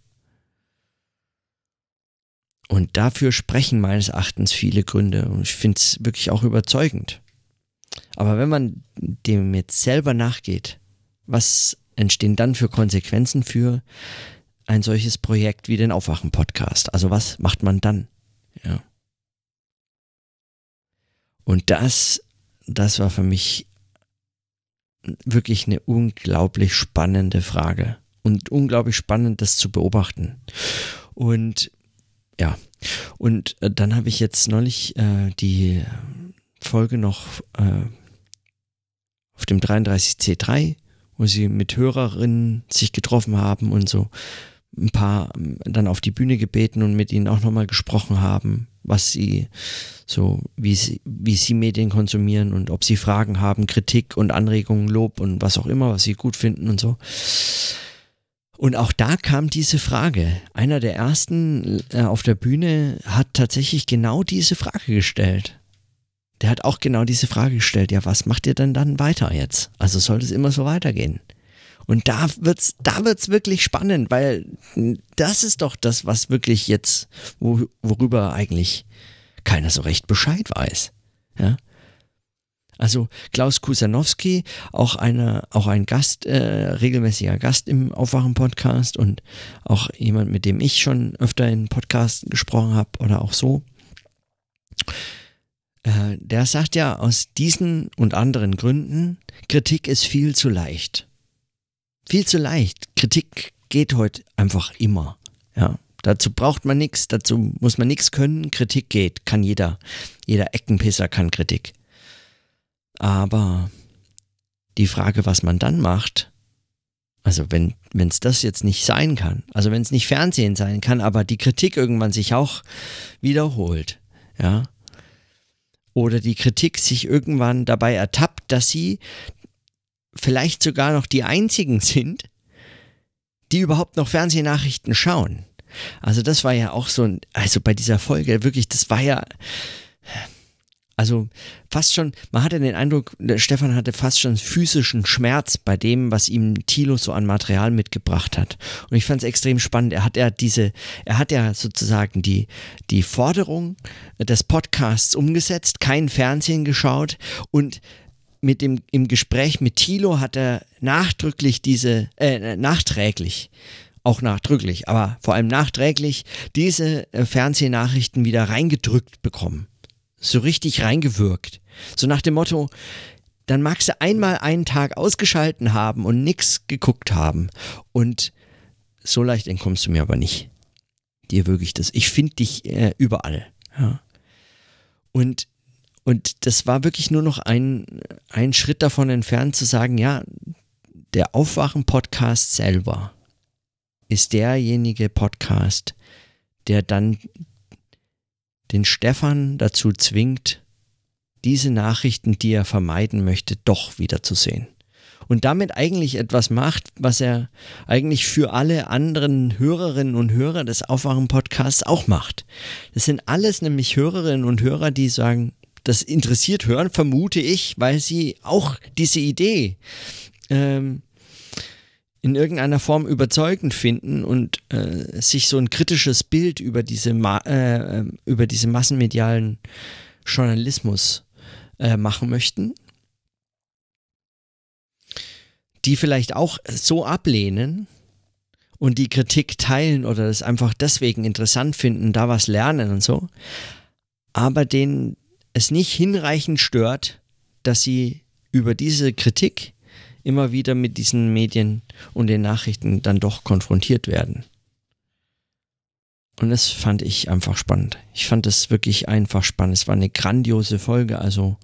Und dafür sprechen meines Erachtens viele Gründe und ich finde es wirklich auch überzeugend. Aber wenn man dem jetzt selber nachgeht, was entstehen dann für Konsequenzen für ein solches Projekt wie den Aufwachen-Podcast? Also was macht man dann? Ja. Und das, das war für mich wirklich eine unglaublich spannende Frage. und unglaublich spannend, das zu beobachten. Und ja, und äh, dann habe ich jetzt neulich äh, die Folge noch äh, auf dem 33C3, wo sie mit Hörerinnen sich getroffen haben und so ein paar ähm, dann auf die Bühne gebeten und mit ihnen auch nochmal gesprochen haben, was sie so, wie sie, wie sie Medien konsumieren und ob sie Fragen haben, Kritik und Anregungen, Lob und was auch immer, was sie gut finden und so. Und auch da kam diese Frage. Einer der ersten äh, auf der Bühne hat tatsächlich genau diese Frage gestellt. Der hat auch genau diese Frage gestellt. Ja, was macht ihr denn dann weiter jetzt? Also soll es immer so weitergehen? Und da wird's, da wird's wirklich spannend, weil das ist doch das, was wirklich jetzt, wo, worüber eigentlich keiner so recht Bescheid weiß. Ja. Also Klaus Kusanowski, auch einer, auch ein Gast, äh, regelmäßiger Gast im Aufwachen-Podcast und auch jemand, mit dem ich schon öfter in Podcasts gesprochen habe oder auch so. Äh, der sagt ja aus diesen und anderen Gründen, Kritik ist viel zu leicht. Viel zu leicht. Kritik geht heute einfach immer. Ja. Dazu braucht man nichts, dazu muss man nichts können. Kritik geht, kann jeder. Jeder Eckenpisser kann Kritik. Aber die Frage, was man dann macht, also wenn es das jetzt nicht sein kann, also wenn es nicht Fernsehen sein kann, aber die Kritik irgendwann sich auch wiederholt, ja, oder die Kritik sich irgendwann dabei ertappt, dass sie vielleicht sogar noch die einzigen sind, die überhaupt noch Fernsehnachrichten schauen. Also das war ja auch so ein, also bei dieser Folge wirklich, das war ja, also fast schon, man hatte den Eindruck, Stefan hatte fast schon physischen Schmerz bei dem, was ihm Thilo so an Material mitgebracht hat. Und ich fand es extrem spannend. Er hat ja diese, er hat ja sozusagen die, die Forderung des Podcasts umgesetzt, kein Fernsehen geschaut und mit dem, im Gespräch mit Thilo hat er nachdrücklich diese, äh, nachträglich auch nachdrücklich, aber vor allem nachträglich diese äh, Fernsehnachrichten wieder reingedrückt bekommen so richtig reingewirkt. So nach dem Motto, dann magst du einmal einen Tag ausgeschalten haben und nichts geguckt haben. Und so leicht entkommst du mir aber nicht. Dir wirklich das. Ich finde dich äh, überall. Ja. Und, und das war wirklich nur noch ein, ein Schritt davon entfernt zu sagen, ja, der Aufwachen-Podcast selber ist derjenige Podcast, der dann den Stefan dazu zwingt, diese Nachrichten, die er vermeiden möchte, doch wiederzusehen. Und damit eigentlich etwas macht, was er eigentlich für alle anderen Hörerinnen und Hörer des Aufwachen-Podcasts auch macht. Das sind alles nämlich Hörerinnen und Hörer, die sagen, das interessiert hören, vermute ich, weil sie auch diese Idee ähm, in irgendeiner Form überzeugend finden und äh, sich so ein kritisches Bild über diese, Ma äh, über diese massenmedialen Journalismus äh, machen möchten, die vielleicht auch so ablehnen und die Kritik teilen oder das einfach deswegen interessant finden, da was lernen und so, aber denen es nicht hinreichend stört, dass sie über diese Kritik immer wieder mit diesen Medien und den Nachrichten dann doch konfrontiert werden. Und das fand ich einfach spannend. Ich fand es wirklich einfach spannend. Es war eine grandiose Folge, also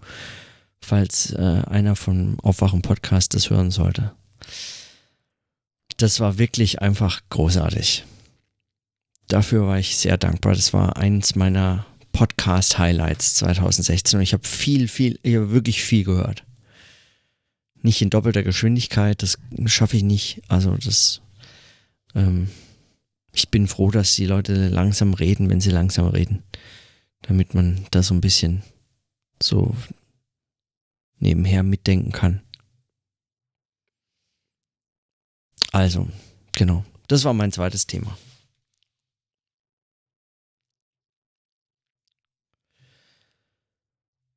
falls äh, einer von Aufwachen Podcast das hören sollte. Das war wirklich einfach großartig. Dafür war ich sehr dankbar. Das war eins meiner Podcast-Highlights 2016 und ich habe viel, viel, ich habe wirklich viel gehört nicht in doppelter Geschwindigkeit, das schaffe ich nicht. Also das, ähm, ich bin froh, dass die Leute langsam reden, wenn sie langsam reden, damit man da so ein bisschen so nebenher mitdenken kann. Also, genau, das war mein zweites Thema.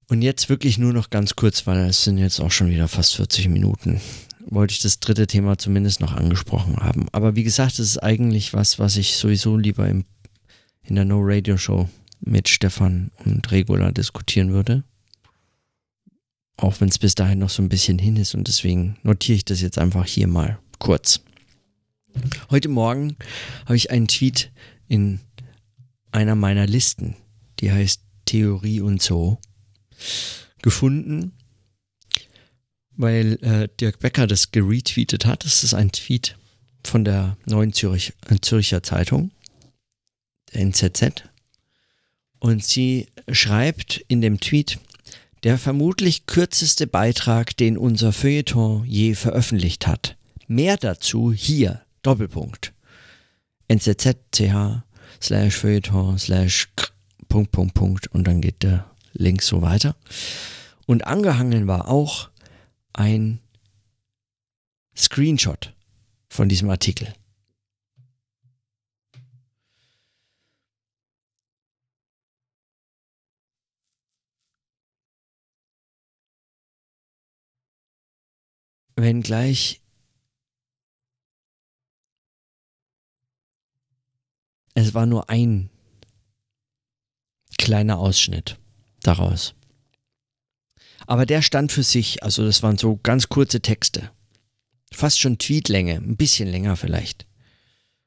Und jetzt wirklich nur noch ganz kurz, weil es sind jetzt auch schon wieder fast 40 Minuten, wollte ich das dritte Thema zumindest noch angesprochen haben. Aber wie gesagt, es ist eigentlich was, was ich sowieso lieber im, in der No Radio Show mit Stefan und Regula diskutieren würde. Auch wenn es bis dahin noch so ein bisschen hin ist und deswegen notiere ich das jetzt einfach hier mal kurz. Heute Morgen habe ich einen Tweet in einer meiner Listen, die heißt Theorie und so, gefunden, weil äh, Dirk Becker das geretweetet hat. Das ist ein Tweet von der Neuen Zürich, äh, Zürcher Zeitung, der NZZ. Und sie schreibt in dem Tweet, der vermutlich kürzeste Beitrag, den unser Feuilleton je veröffentlicht hat. Mehr dazu hier, Doppelpunkt. NZZ.ch slash Feuilleton slash Punkt, Punkt, Punkt und dann geht der Link so weiter. Und angehangen war auch ein Screenshot von diesem Artikel. Wenngleich es war nur ein kleiner Ausschnitt daraus. Aber der stand für sich, also das waren so ganz kurze Texte. Fast schon Tweetlänge, ein bisschen länger vielleicht.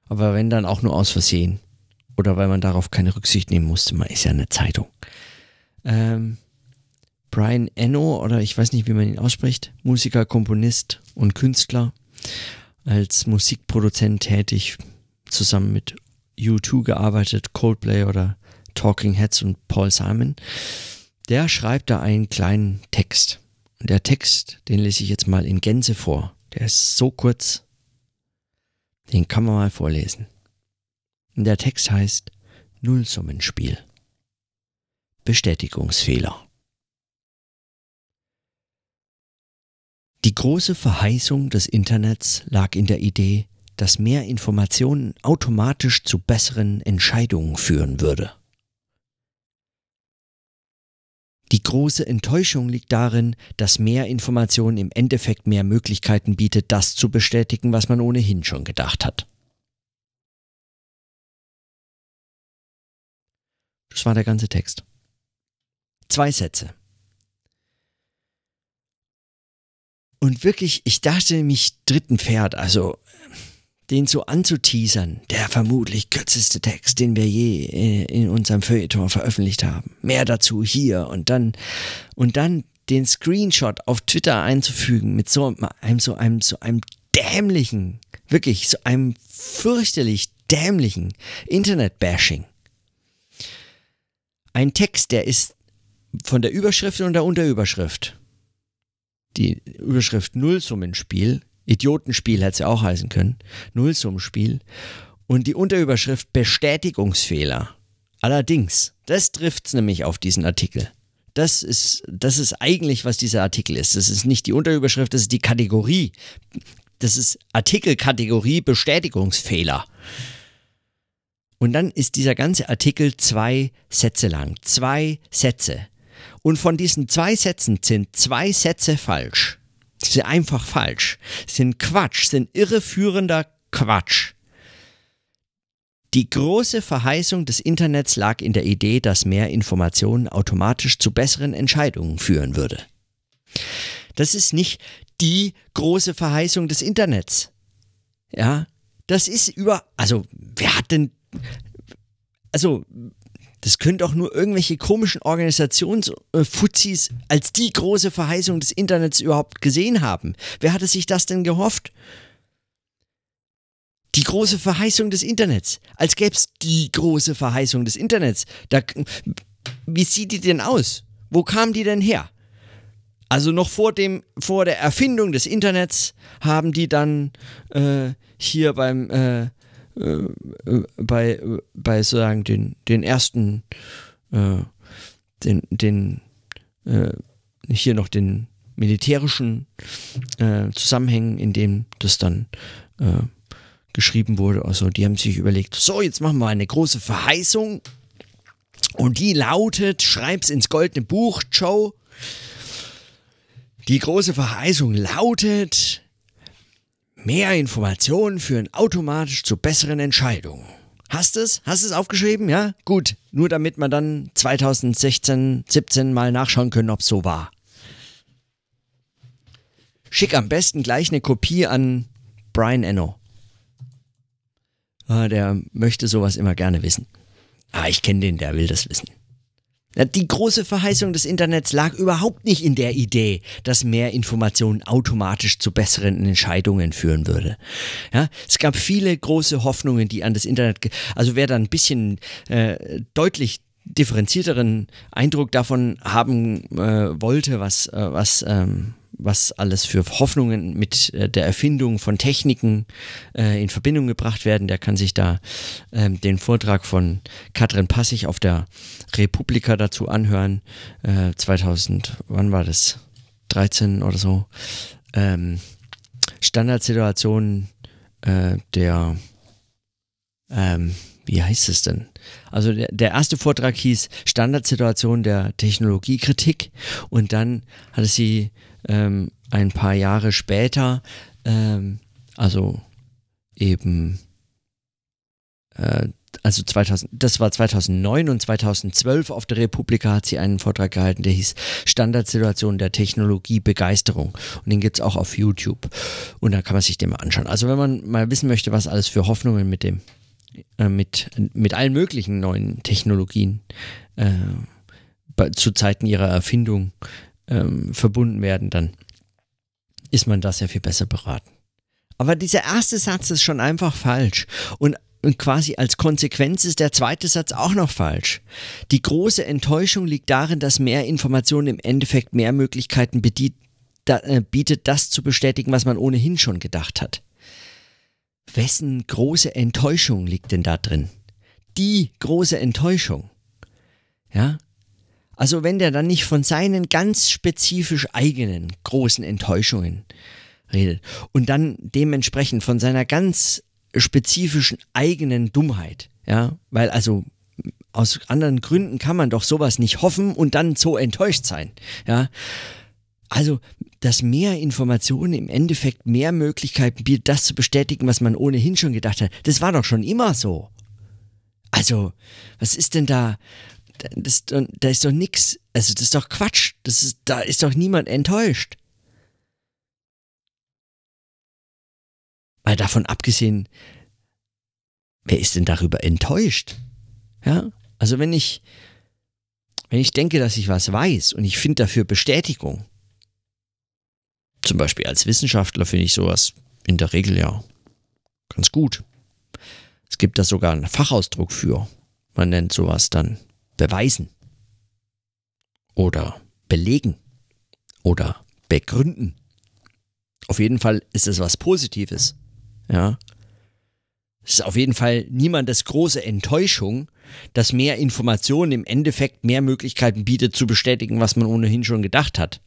Aber wenn dann auch nur aus Versehen. Oder weil man darauf keine Rücksicht nehmen musste, man ist ja eine Zeitung. Ähm, Brian Eno, oder ich weiß nicht, wie man ihn ausspricht, Musiker, Komponist und Künstler, als Musikproduzent tätig, zusammen mit U2 gearbeitet, Coldplay oder Talking Heads und Paul Simon der schreibt da einen kleinen Text. Und der Text, den lese ich jetzt mal in Gänze vor. Der ist so kurz, den kann man mal vorlesen. Und der Text heißt Nullsummenspiel. Bestätigungsfehler. Die große Verheißung des Internets lag in der Idee, dass mehr Informationen automatisch zu besseren Entscheidungen führen würde. Die große Enttäuschung liegt darin, dass mehr Information im Endeffekt mehr Möglichkeiten bietet, das zu bestätigen, was man ohnehin schon gedacht hat. Das war der ganze Text. Zwei Sätze. Und wirklich, ich dachte mich dritten Pferd, also den so anzuteasern, der vermutlich kürzeste Text, den wir je äh, in unserem Feuilleton veröffentlicht haben. Mehr dazu hier und dann und dann den Screenshot auf Twitter einzufügen mit so einem so einem so einem dämlichen, wirklich so einem fürchterlich dämlichen Internet-Bashing. Ein Text, der ist von der Überschrift und der Unterüberschrift. Die Überschrift Nullsummenspiel Idiotenspiel hätte es ja auch heißen können. Nullsummenspiel. Und die Unterüberschrift Bestätigungsfehler. Allerdings, das trifft es nämlich auf diesen Artikel. Das ist, das ist eigentlich, was dieser Artikel ist. Das ist nicht die Unterüberschrift, das ist die Kategorie. Das ist Artikelkategorie Bestätigungsfehler. Und dann ist dieser ganze Artikel zwei Sätze lang. Zwei Sätze. Und von diesen zwei Sätzen sind zwei Sätze falsch. Sie sind einfach falsch. Sind Quatsch, sind irreführender Quatsch. Die große Verheißung des Internets lag in der Idee, dass mehr Informationen automatisch zu besseren Entscheidungen führen würde. Das ist nicht die große Verheißung des Internets. Ja, das ist über, also wer hat denn, also das können doch nur irgendwelche komischen Organisationsfuzis als die große Verheißung des Internets überhaupt gesehen haben. Wer hatte sich das denn gehofft? Die große Verheißung des Internets. Als gäbe es die große Verheißung des Internets. Da, wie sieht die denn aus? Wo kam die denn her? Also noch vor dem, vor der Erfindung des Internets haben die dann äh, hier beim äh, äh, bei, bei sozusagen den, den ersten, äh, den, den äh, hier noch den militärischen äh, Zusammenhängen, in dem das dann äh, geschrieben wurde. Also die haben sich überlegt, so, jetzt machen wir eine große Verheißung und die lautet, schreib's ins goldene Buch, Joe. Die große Verheißung lautet, Mehr Informationen führen automatisch zu besseren Entscheidungen. Hast es? Hast es aufgeschrieben? Ja? Gut. Nur damit wir dann 2016, 17 mal nachschauen können, ob es so war. Schick am besten gleich eine Kopie an Brian Eno. äh, der möchte sowas immer gerne wissen. Ah, ich kenne den, der will das wissen. Die große Verheißung des Internets lag überhaupt nicht in der Idee, dass mehr Information automatisch zu besseren Entscheidungen führen würde. Ja, es gab viele große Hoffnungen, die an das Internet, also wer da ein bisschen äh, deutlich differenzierteren Eindruck davon haben äh, wollte, was, äh, was ähm, was alles für Hoffnungen mit äh, der Erfindung von Techniken äh, in Verbindung gebracht werden. Der kann sich da ähm, den Vortrag von Katrin Passig auf der Republika dazu anhören. Äh, 2000, wann war das? 13 oder so. Ähm, Standardsituation äh, der, ähm, wie heißt es denn? Also der, der erste Vortrag hieß Standardsituation der Technologiekritik und dann hatte sie ähm, ein paar Jahre später, ähm, also eben, äh, also 2000, das war 2009 und 2012 auf der Republika hat sie einen Vortrag gehalten, der hieß Standardsituation der Technologiebegeisterung. Und den gibt es auch auf YouTube. Und da kann man sich den mal anschauen. Also wenn man mal wissen möchte, was alles für Hoffnungen mit dem, äh, mit, mit allen möglichen neuen Technologien äh, zu Zeiten ihrer Erfindung ähm, verbunden werden, dann ist man da sehr viel besser beraten. Aber dieser erste Satz ist schon einfach falsch. Und, und quasi als Konsequenz ist der zweite Satz auch noch falsch. Die große Enttäuschung liegt darin, dass mehr Informationen im Endeffekt mehr Möglichkeiten äh, bietet, das zu bestätigen, was man ohnehin schon gedacht hat. Wessen große Enttäuschung liegt denn da drin? Die große Enttäuschung. Ja, also wenn der dann nicht von seinen ganz spezifisch eigenen großen Enttäuschungen redet und dann dementsprechend von seiner ganz spezifischen eigenen Dummheit, ja, weil also aus anderen Gründen kann man doch sowas nicht hoffen und dann so enttäuscht sein, ja. Also, dass mehr Informationen im Endeffekt mehr Möglichkeiten bietet, das zu bestätigen, was man ohnehin schon gedacht hat, das war doch schon immer so. Also, was ist denn da, das, da ist doch nichts, also das ist doch Quatsch, das ist, da ist doch niemand enttäuscht. Weil davon abgesehen, wer ist denn darüber enttäuscht? Ja, also wenn ich, wenn ich denke, dass ich was weiß und ich finde dafür Bestätigung, zum Beispiel als Wissenschaftler finde ich sowas in der Regel ja ganz gut. Es gibt da sogar einen Fachausdruck für. Man nennt sowas dann beweisen oder belegen oder begründen. Auf jeden Fall ist es was Positives. Ja. Es ist auf jeden Fall niemandes große Enttäuschung, dass mehr Informationen im Endeffekt mehr Möglichkeiten bietet zu bestätigen, was man ohnehin schon gedacht hat.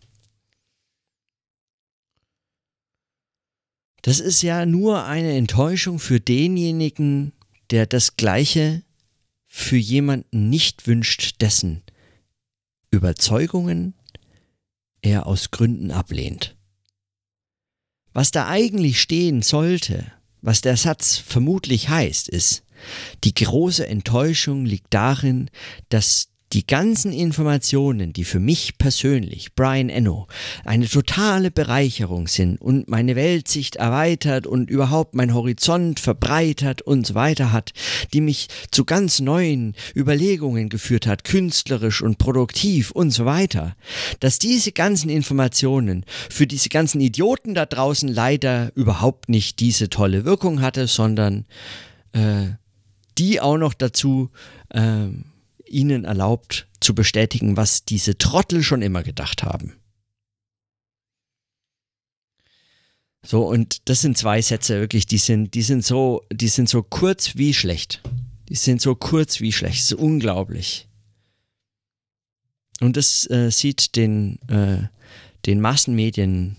Das ist ja nur eine Enttäuschung für denjenigen, der das Gleiche für jemanden nicht wünscht, dessen Überzeugungen er aus Gründen ablehnt. Was da eigentlich stehen sollte, was der Satz vermutlich heißt, ist, die große Enttäuschung liegt darin, dass die ganzen Informationen, die für mich persönlich, Brian Eno, eine totale Bereicherung sind und meine Weltsicht erweitert und überhaupt mein Horizont verbreitert und so weiter hat, die mich zu ganz neuen Überlegungen geführt hat, künstlerisch und produktiv und so weiter, dass diese ganzen Informationen für diese ganzen Idioten da draußen leider überhaupt nicht diese tolle Wirkung hatte, sondern äh, die auch noch dazu äh, ihnen erlaubt zu bestätigen, was diese Trottel schon immer gedacht haben. So, und das sind zwei Sätze wirklich, die sind, die sind so, die sind so kurz wie schlecht. Die sind so kurz wie schlecht. Das ist unglaublich. Und das äh, sieht den, äh, den Massenmedien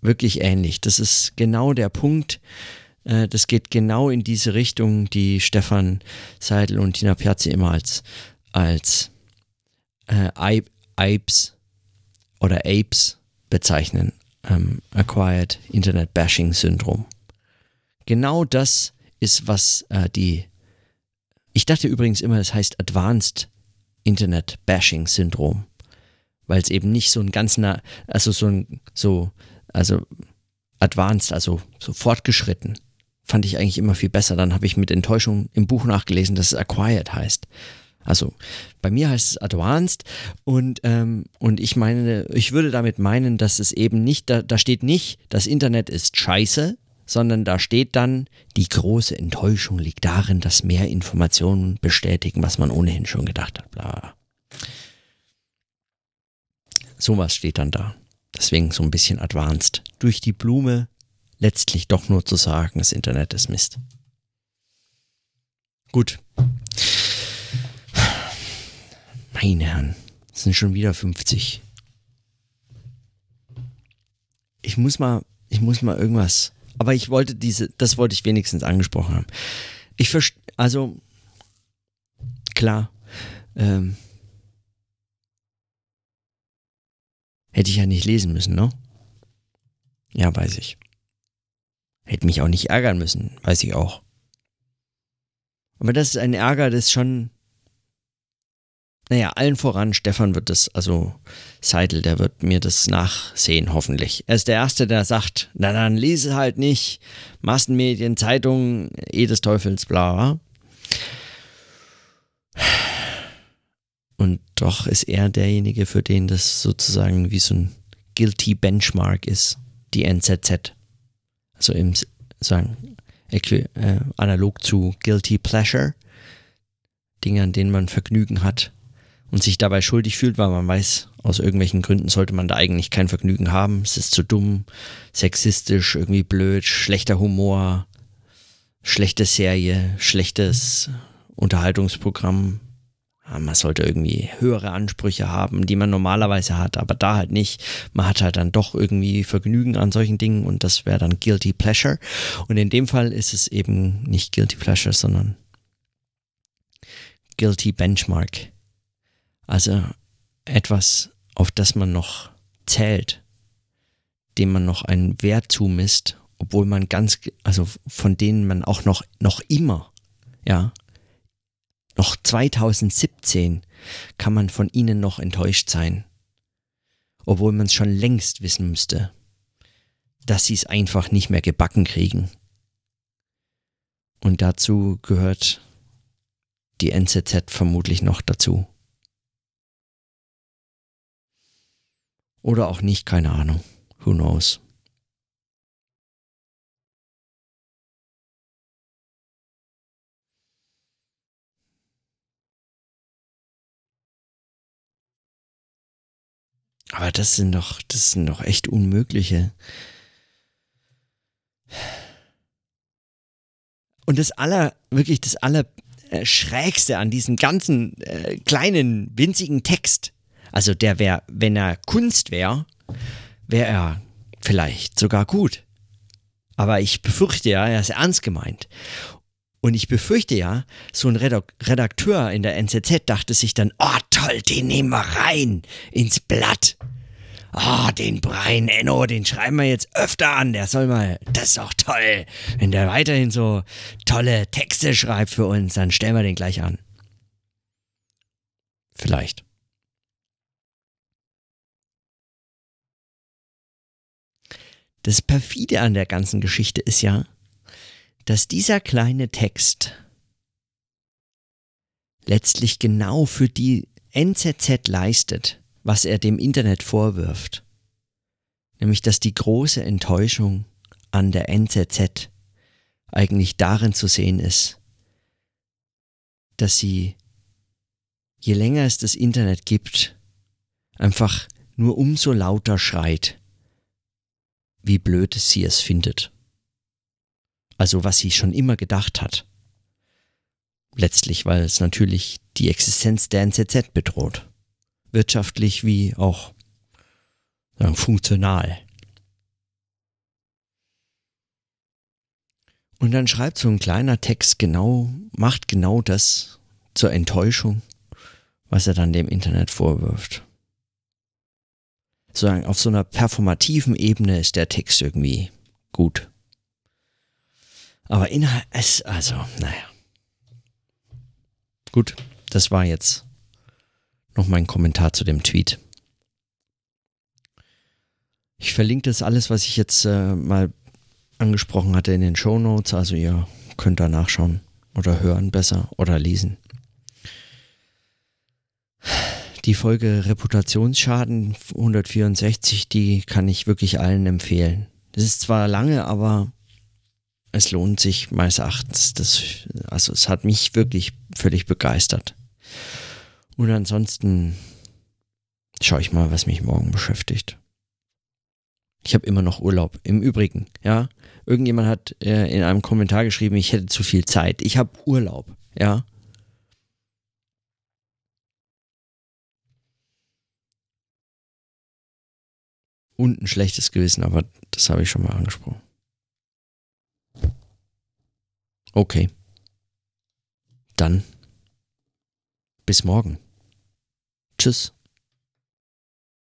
wirklich ähnlich. Das ist genau der Punkt. Äh, das geht genau in diese Richtung, die Stefan Seidel und Tina Piazzi immer als als äh, Apes oder Apes bezeichnen, ähm, Acquired Internet Bashing Syndrom. Genau das ist, was äh, die, ich dachte übrigens immer, es heißt Advanced Internet Bashing Syndrom, weil es eben nicht so ein ganz nah, also so ein, so, also advanced, also so fortgeschritten, fand ich eigentlich immer viel besser. Dann habe ich mit Enttäuschung im Buch nachgelesen, dass es Acquired heißt. Also bei mir heißt es Advanced und, ähm, und ich meine, ich würde damit meinen, dass es eben nicht, da, da steht nicht, das Internet ist scheiße, sondern da steht dann, die große Enttäuschung liegt darin, dass mehr Informationen bestätigen, was man ohnehin schon gedacht hat. Bla. Sowas steht dann da. Deswegen so ein bisschen advanced. Durch die Blume letztlich doch nur zu sagen, das Internet ist Mist. Gut. Meine Herren, es sind schon wieder 50. Ich muss mal, ich muss mal irgendwas. Aber ich wollte diese, das wollte ich wenigstens angesprochen haben. Ich verstehe, also klar, ähm, hätte ich ja nicht lesen müssen, ne? Ja, weiß ich. Hätte mich auch nicht ärgern müssen, weiß ich auch. Aber das ist ein Ärger, das schon. Naja, allen voran, Stefan wird das, also Seidel, der wird mir das nachsehen, hoffentlich. Er ist der Erste, der sagt, na dann lese halt nicht. Massenmedien, Zeitungen, eh des Teufels, bla. Und doch ist er derjenige, für den das sozusagen wie so ein Guilty Benchmark ist, die NZZ also im sagen, äh, analog zu Guilty Pleasure, Dinge, an denen man Vergnügen hat und sich dabei schuldig fühlt, weil man weiß, aus irgendwelchen Gründen sollte man da eigentlich kein Vergnügen haben. Es ist zu dumm, sexistisch, irgendwie blöd, schlechter Humor, schlechte Serie, schlechtes Unterhaltungsprogramm, man sollte irgendwie höhere Ansprüche haben, die man normalerweise hat, aber da halt nicht. Man hat halt dann doch irgendwie Vergnügen an solchen Dingen und das wäre dann Guilty Pleasure. Und in dem Fall ist es eben nicht Guilty Pleasure, sondern Guilty Benchmark. Also etwas, auf das man noch zählt, dem man noch einen Wert zumisst, obwohl man ganz, also von denen man auch noch, noch immer, ja, noch 2017 kann man von ihnen noch enttäuscht sein, obwohl man es schon längst wissen müsste, dass sie es einfach nicht mehr gebacken kriegen. Und dazu gehört die NZZ vermutlich noch dazu. Oder auch nicht, keine Ahnung. Who knows? Aber das sind doch, das sind doch echt unmögliche. Und das aller, wirklich das aller Schrägste an diesem ganzen äh, kleinen, winzigen Text, also der wäre, wenn er Kunst wäre, wäre er vielleicht sogar gut. Aber ich befürchte ja, er ist ernst gemeint. Und ich befürchte ja, so ein Redakteur in der NZZ dachte sich dann, oh toll, den nehmen wir rein ins Blatt. Oh, den Brian Enno, den schreiben wir jetzt öfter an. Der soll mal, das ist doch toll. Wenn der weiterhin so tolle Texte schreibt für uns, dann stellen wir den gleich an. Vielleicht. Das perfide an der ganzen Geschichte ist ja, dass dieser kleine Text letztlich genau für die NZZ leistet, was er dem Internet vorwirft. Nämlich, dass die große Enttäuschung an der NZZ eigentlich darin zu sehen ist, dass sie, je länger es das Internet gibt, einfach nur umso lauter schreit, wie blöd sie es findet also was sie schon immer gedacht hat. Letztlich, weil es natürlich die Existenz der NZZ bedroht. Wirtschaftlich wie auch sagen, funktional. Und dann schreibt so ein kleiner Text genau, macht genau das zur Enttäuschung, was er dann dem Internet vorwirft. Sozusagen auf so einer performativen Ebene ist der Text irgendwie gut. Aber Inhalt, es, also, naja. Gut, das war jetzt noch mein Kommentar zu dem Tweet. Ich verlinke das alles, was ich jetzt äh, mal angesprochen hatte in den Show Notes. Also ihr könnt da nachschauen oder hören besser oder lesen. Die Folge Reputationsschaden 164, die kann ich wirklich allen empfehlen. Das ist zwar lange, aber es lohnt sich meines Erachtens. Das, also es hat mich wirklich völlig begeistert. Und ansonsten schaue ich mal, was mich morgen beschäftigt. Ich habe immer noch Urlaub. Im Übrigen, ja. Irgendjemand hat äh, in einem Kommentar geschrieben, ich hätte zu viel Zeit. Ich habe Urlaub, ja. Und ein schlechtes Gewissen, aber das habe ich schon mal angesprochen. Okay. Dann bis morgen. Tschüss.